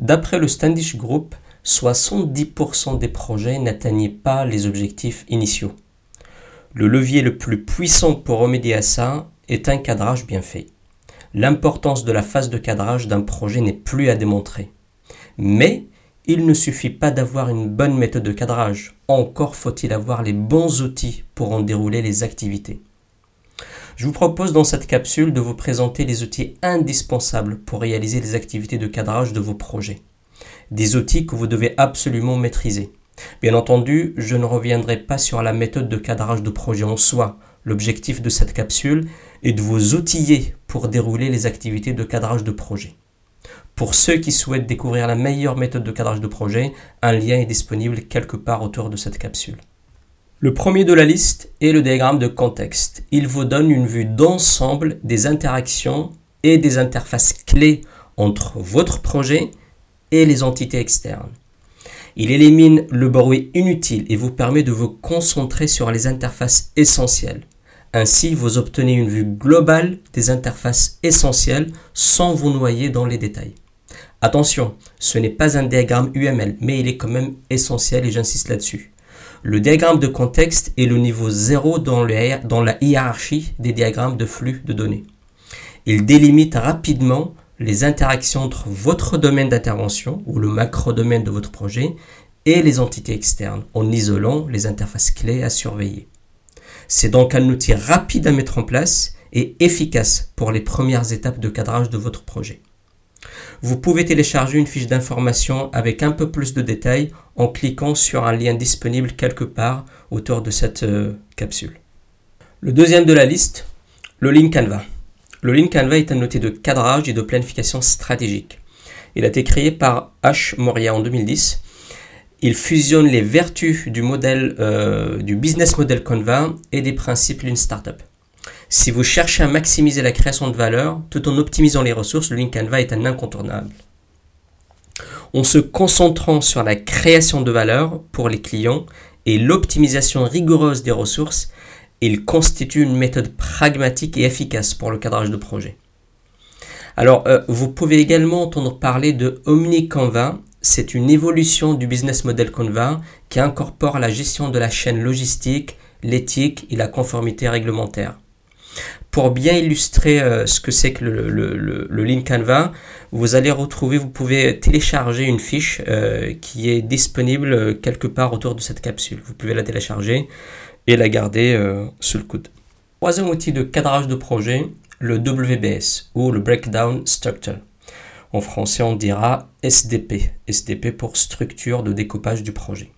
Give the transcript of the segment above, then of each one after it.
D'après le Standish Group, 70% des projets n'atteignaient pas les objectifs initiaux. Le levier le plus puissant pour remédier à ça est un cadrage bien fait. L'importance de la phase de cadrage d'un projet n'est plus à démontrer. Mais il ne suffit pas d'avoir une bonne méthode de cadrage, encore faut-il avoir les bons outils pour en dérouler les activités. Je vous propose dans cette capsule de vous présenter les outils indispensables pour réaliser les activités de cadrage de vos projets. Des outils que vous devez absolument maîtriser. Bien entendu, je ne reviendrai pas sur la méthode de cadrage de projet en soi. L'objectif de cette capsule est de vous outiller pour dérouler les activités de cadrage de projet. Pour ceux qui souhaitent découvrir la meilleure méthode de cadrage de projet, un lien est disponible quelque part autour de cette capsule. Le premier de la liste est le diagramme de contexte. Il vous donne une vue d'ensemble des interactions et des interfaces clés entre votre projet et les entités externes. Il élimine le bruit inutile et vous permet de vous concentrer sur les interfaces essentielles. Ainsi, vous obtenez une vue globale des interfaces essentielles sans vous noyer dans les détails. Attention, ce n'est pas un diagramme UML, mais il est quand même essentiel et j'insiste là-dessus. Le diagramme de contexte est le niveau 0 dans, dans la hiérarchie des diagrammes de flux de données. Il délimite rapidement les interactions entre votre domaine d'intervention ou le macro-domaine de votre projet et les entités externes en isolant les interfaces clés à surveiller. C'est donc un outil rapide à mettre en place et efficace pour les premières étapes de cadrage de votre projet. Vous pouvez télécharger une fiche d'information avec un peu plus de détails en cliquant sur un lien disponible quelque part autour de cette euh, capsule. Le deuxième de la liste, le Lean Canva. Le Lean Canva est un outil de cadrage et de planification stratégique. Il a été créé par H. Moria en 2010. Il fusionne les vertus du modèle euh, du business model Canva et des principes d'une startup. Si vous cherchez à maximiser la création de valeur tout en optimisant les ressources, le Lean Canva est un incontournable. En se concentrant sur la création de valeur pour les clients et l'optimisation rigoureuse des ressources, il constitue une méthode pragmatique et efficace pour le cadrage de projet. Alors, euh, vous pouvez également entendre parler de Omni Canva. C'est une évolution du business model Canva qui incorpore la gestion de la chaîne logistique, l'éthique et la conformité réglementaire. Pour bien illustrer euh, ce que c'est que le, le, Canva, vous allez retrouver, vous pouvez télécharger une fiche euh, qui est disponible euh, quelque part autour de cette capsule. Vous pouvez la télécharger et la garder sous le coude. Troisième outil de cadrage de projet, le WBS ou le Breakdown Structure. En français, on dira SDP. SDP pour structure de découpage du projet.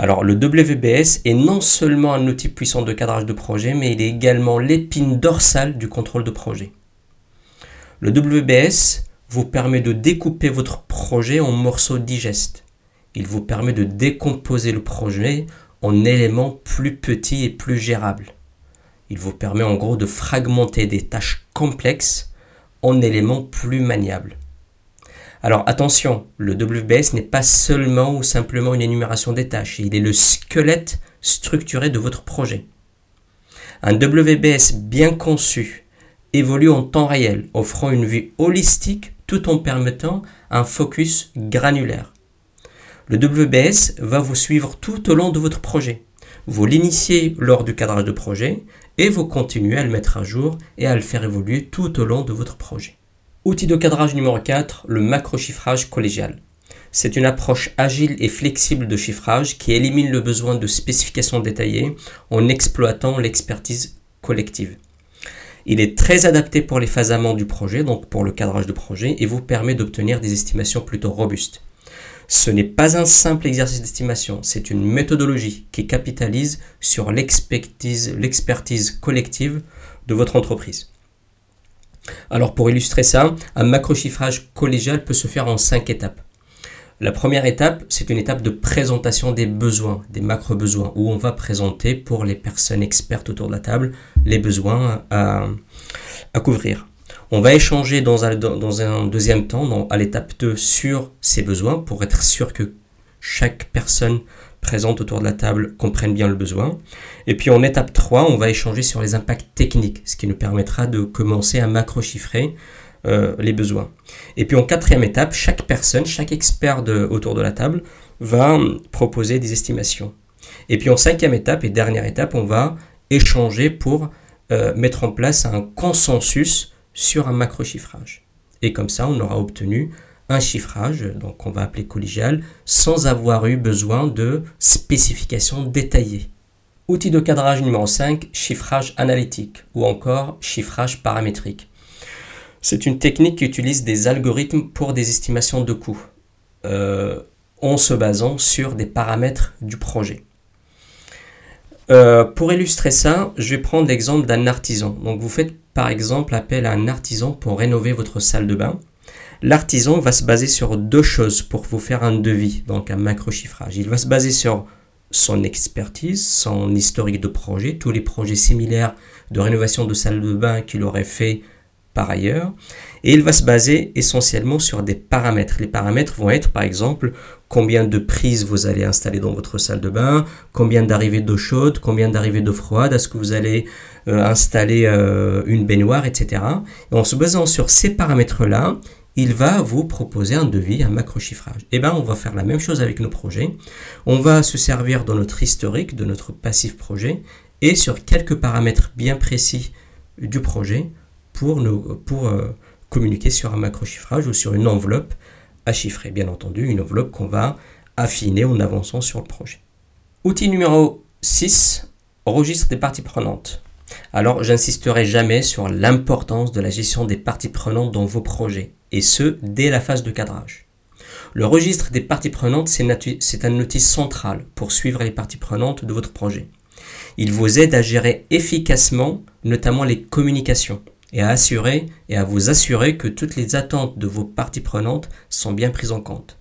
Alors le WBS est non seulement un outil puissant de cadrage de projet, mais il est également l'épine dorsale du contrôle de projet. Le WBS vous permet de découper votre projet en morceaux digestes. Il vous permet de décomposer le projet en éléments plus petits et plus gérables. Il vous permet en gros de fragmenter des tâches complexes en éléments plus maniables. Alors attention, le WBS n'est pas seulement ou simplement une énumération des tâches, il est le squelette structuré de votre projet. Un WBS bien conçu évolue en temps réel, offrant une vue holistique tout en permettant un focus granulaire. Le WBS va vous suivre tout au long de votre projet. Vous l'initiez lors du cadrage de projet et vous continuez à le mettre à jour et à le faire évoluer tout au long de votre projet. Outil de cadrage numéro 4, le macro-chiffrage collégial. C'est une approche agile et flexible de chiffrage qui élimine le besoin de spécifications détaillées en exploitant l'expertise collective. Il est très adapté pour les phases amont du projet, donc pour le cadrage de projet, et vous permet d'obtenir des estimations plutôt robustes. Ce n'est pas un simple exercice d'estimation, c'est une méthodologie qui capitalise sur l'expertise collective de votre entreprise. Alors pour illustrer ça, un macro-chiffrage collégial peut se faire en cinq étapes. La première étape, c'est une étape de présentation des besoins, des macro-besoins, où on va présenter pour les personnes expertes autour de la table les besoins à, couvrir. On va échanger dans un, deuxième temps, à l'étape 2, sur ces besoins pour être sûr que chaque personne présentes autour de la table comprennent bien le besoin. Et puis en étape 3, on va échanger sur les impacts techniques, ce qui nous permettra de commencer à macro-chiffrer euh, les besoins. Et puis en quatrième étape, chaque personne, chaque expert autour de la table va proposer des estimations. Et puis en cinquième étape et dernière étape, on va échanger pour euh, mettre en place un consensus sur un macro-chiffrage. Et comme ça, on aura obtenu un chiffrage, donc qu'on va appeler collégial, sans avoir eu besoin de spécifications détaillées. Outil de cadrage numéro 5, chiffrage analytique ou encore chiffrage paramétrique. C'est une technique qui utilise des algorithmes pour des estimations de coûts, euh, en se basant sur des paramètres du projet. Euh, pour illustrer ça, je vais prendre l'exemple d'un artisan. Donc vous faites par exemple appel à un artisan pour rénover votre salle de bain. L'artisan va se baser sur deux choses pour vous faire un devis, donc un macro chiffrage. Il va se baser sur son expertise, son historique de projet, tous les projets similaires de rénovation de salle de bain qu'il aurait fait par ailleurs. Et il va se baser essentiellement sur des paramètres. Les paramètres vont être par exemple combien de prises vous allez installer dans votre salle de bain, combien d'arrivées d'eau chaude, combien d'arrivées d'eau froide, est-ce que vous allez euh, installer euh, une baignoire, etc. Et en se basant sur ces paramètres-là, il va vous proposer un devis, un macro chiffrage. Et eh bien, on va faire la même chose avec nos projets. On va se servir de notre historique, de notre passif projet, et sur quelques paramètres bien précis du projet pour, euh, communiquer sur un macro chiffrage ou sur une enveloppe à chiffrer. Bien entendu, une enveloppe qu'on va affiner en avançant sur le projet. Outil numéro 6, registre des parties prenantes. Alors, j'insisterai jamais sur l'importance de la gestion des parties prenantes dans vos projets et ce, dès la phase de cadrage. Le registre des parties prenantes, c'est un outil central pour suivre les parties prenantes de votre projet. Il vous aide à gérer efficacement, notamment les communications, et à assurer et à vous assurer que toutes les attentes de vos parties prenantes sont bien prises en compte.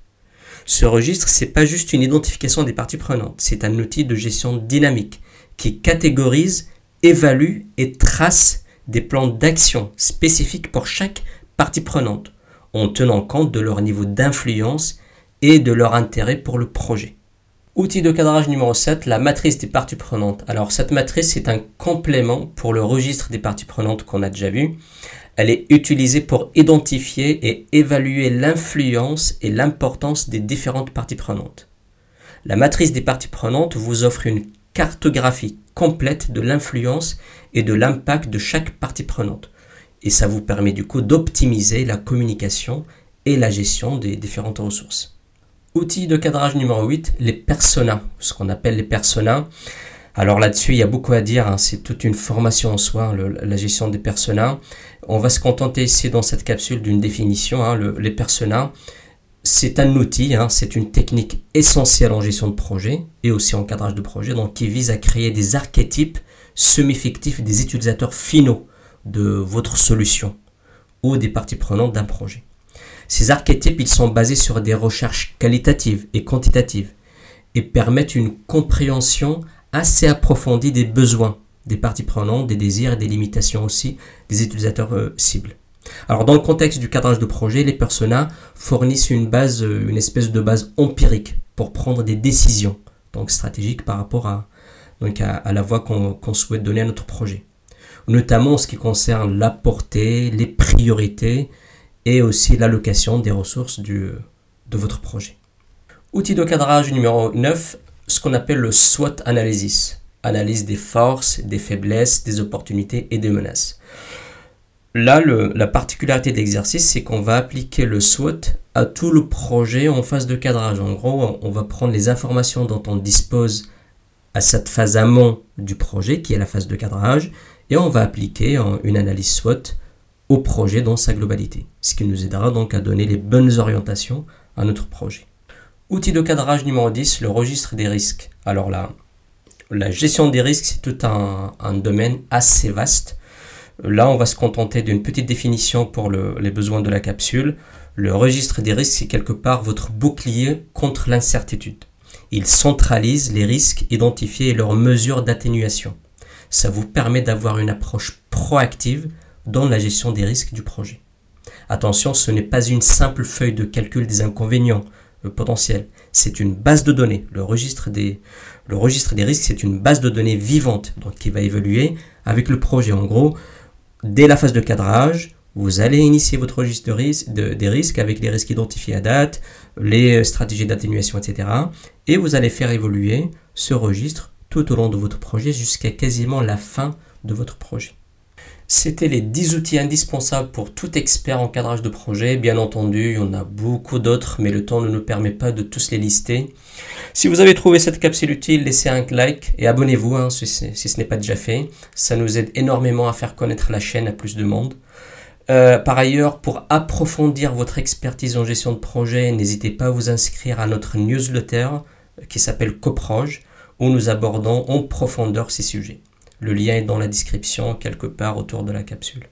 Ce registre, c'est pas juste une identification des parties prenantes, c'est un outil de gestion dynamique qui catégorise, évalue et trace des plans d'action spécifiques pour chaque partie prenante en tenant compte de leur niveau d'influence et de leur intérêt pour le projet. Outil de cadrage numéro 7, la matrice des parties prenantes. Alors cette matrice est un complément pour le registre des parties prenantes qu'on a déjà vu. Elle est utilisée pour identifier et évaluer l'influence et l'importance des différentes parties prenantes. La matrice des parties prenantes vous offre une cartographie complète de l'influence et de l'impact de chaque partie prenante et ça vous permet du coup d'optimiser la communication et la gestion des différentes ressources. Outil de cadrage numéro 8, les personas, ce qu'on appelle les personas. Alors là-dessus, il y a beaucoup à dire, hein. c'est toute une formation en soi, la gestion des personas. On va se contenter ici dans cette capsule d'une définition. Hein. les personas, c'est un outil, hein. c'est une technique essentielle en gestion de projet et aussi en cadrage de projet, donc qui vise à créer des archétypes semi-fictifs des utilisateurs finaux de votre solution ou des parties prenantes d'un projet. Ces archétypes, ils sont basés sur des recherches qualitatives et quantitatives et permettent une compréhension assez approfondie des besoins des parties prenantes, des désirs et des limitations aussi des utilisateurs euh, cibles. Alors dans le contexte du cadrage de projet, les personas fournissent une base, euh, une espèce de base empirique pour prendre des décisions donc stratégiques par rapport à, la voie qu'on souhaite donner à notre projet notamment en ce qui concerne la portée, les priorités et aussi l'allocation des ressources de votre projet. Outil de cadrage numéro 9, ce qu'on appelle le SWOT analysis, analyse des forces, des faiblesses, des opportunités et des menaces. Là, la particularité de l'exercice, c'est qu'on va appliquer le SWOT à tout le projet en phase de cadrage. En gros, on va prendre les informations dont on dispose à cette phase amont du projet, qui est la phase de cadrage, et on va appliquer une analyse SWOT au projet dans sa globalité, ce qui nous aidera donc à donner les bonnes orientations à notre projet. Outil de cadrage numéro 10, le registre des risques. Alors là, la gestion des risques, c'est tout un, domaine assez vaste. Là, on va se contenter d'une petite définition pour les besoins de la capsule. Le registre des risques, c'est quelque part votre bouclier contre l'incertitude. Il centralise les risques identifiés et leurs mesures d'atténuation ça vous permet d'avoir une approche proactive dans la gestion des risques du projet. Attention, ce n'est pas une simple feuille de calcul des inconvénients euh, potentiels, c'est une base de données. Le registre des, risques, c'est une base de données vivante qui va évoluer avec le projet. En gros, dès la phase de cadrage, vous allez initier votre registre des risques avec les risques identifiés à date, les stratégies d'atténuation, etc. Et vous allez faire évoluer ce registre tout au long de votre projet jusqu'à quasiment la fin de votre projet. C'était les 10 outils indispensables pour tout expert en cadrage de projet. Bien entendu, il y en a beaucoup d'autres, mais le temps ne nous permet pas de tous les lister. Si vous avez trouvé cette capsule utile, laissez un like et abonnez-vous hein, si, ce n'est pas déjà fait. Ça nous aide énormément à faire connaître la chaîne à plus de monde. Euh, par ailleurs, pour approfondir votre expertise en gestion de projet, n'hésitez pas à vous inscrire à notre newsletter qui s'appelle Coproj, où nous abordons en profondeur ces sujets. Le lien est dans la description quelque part autour de la capsule.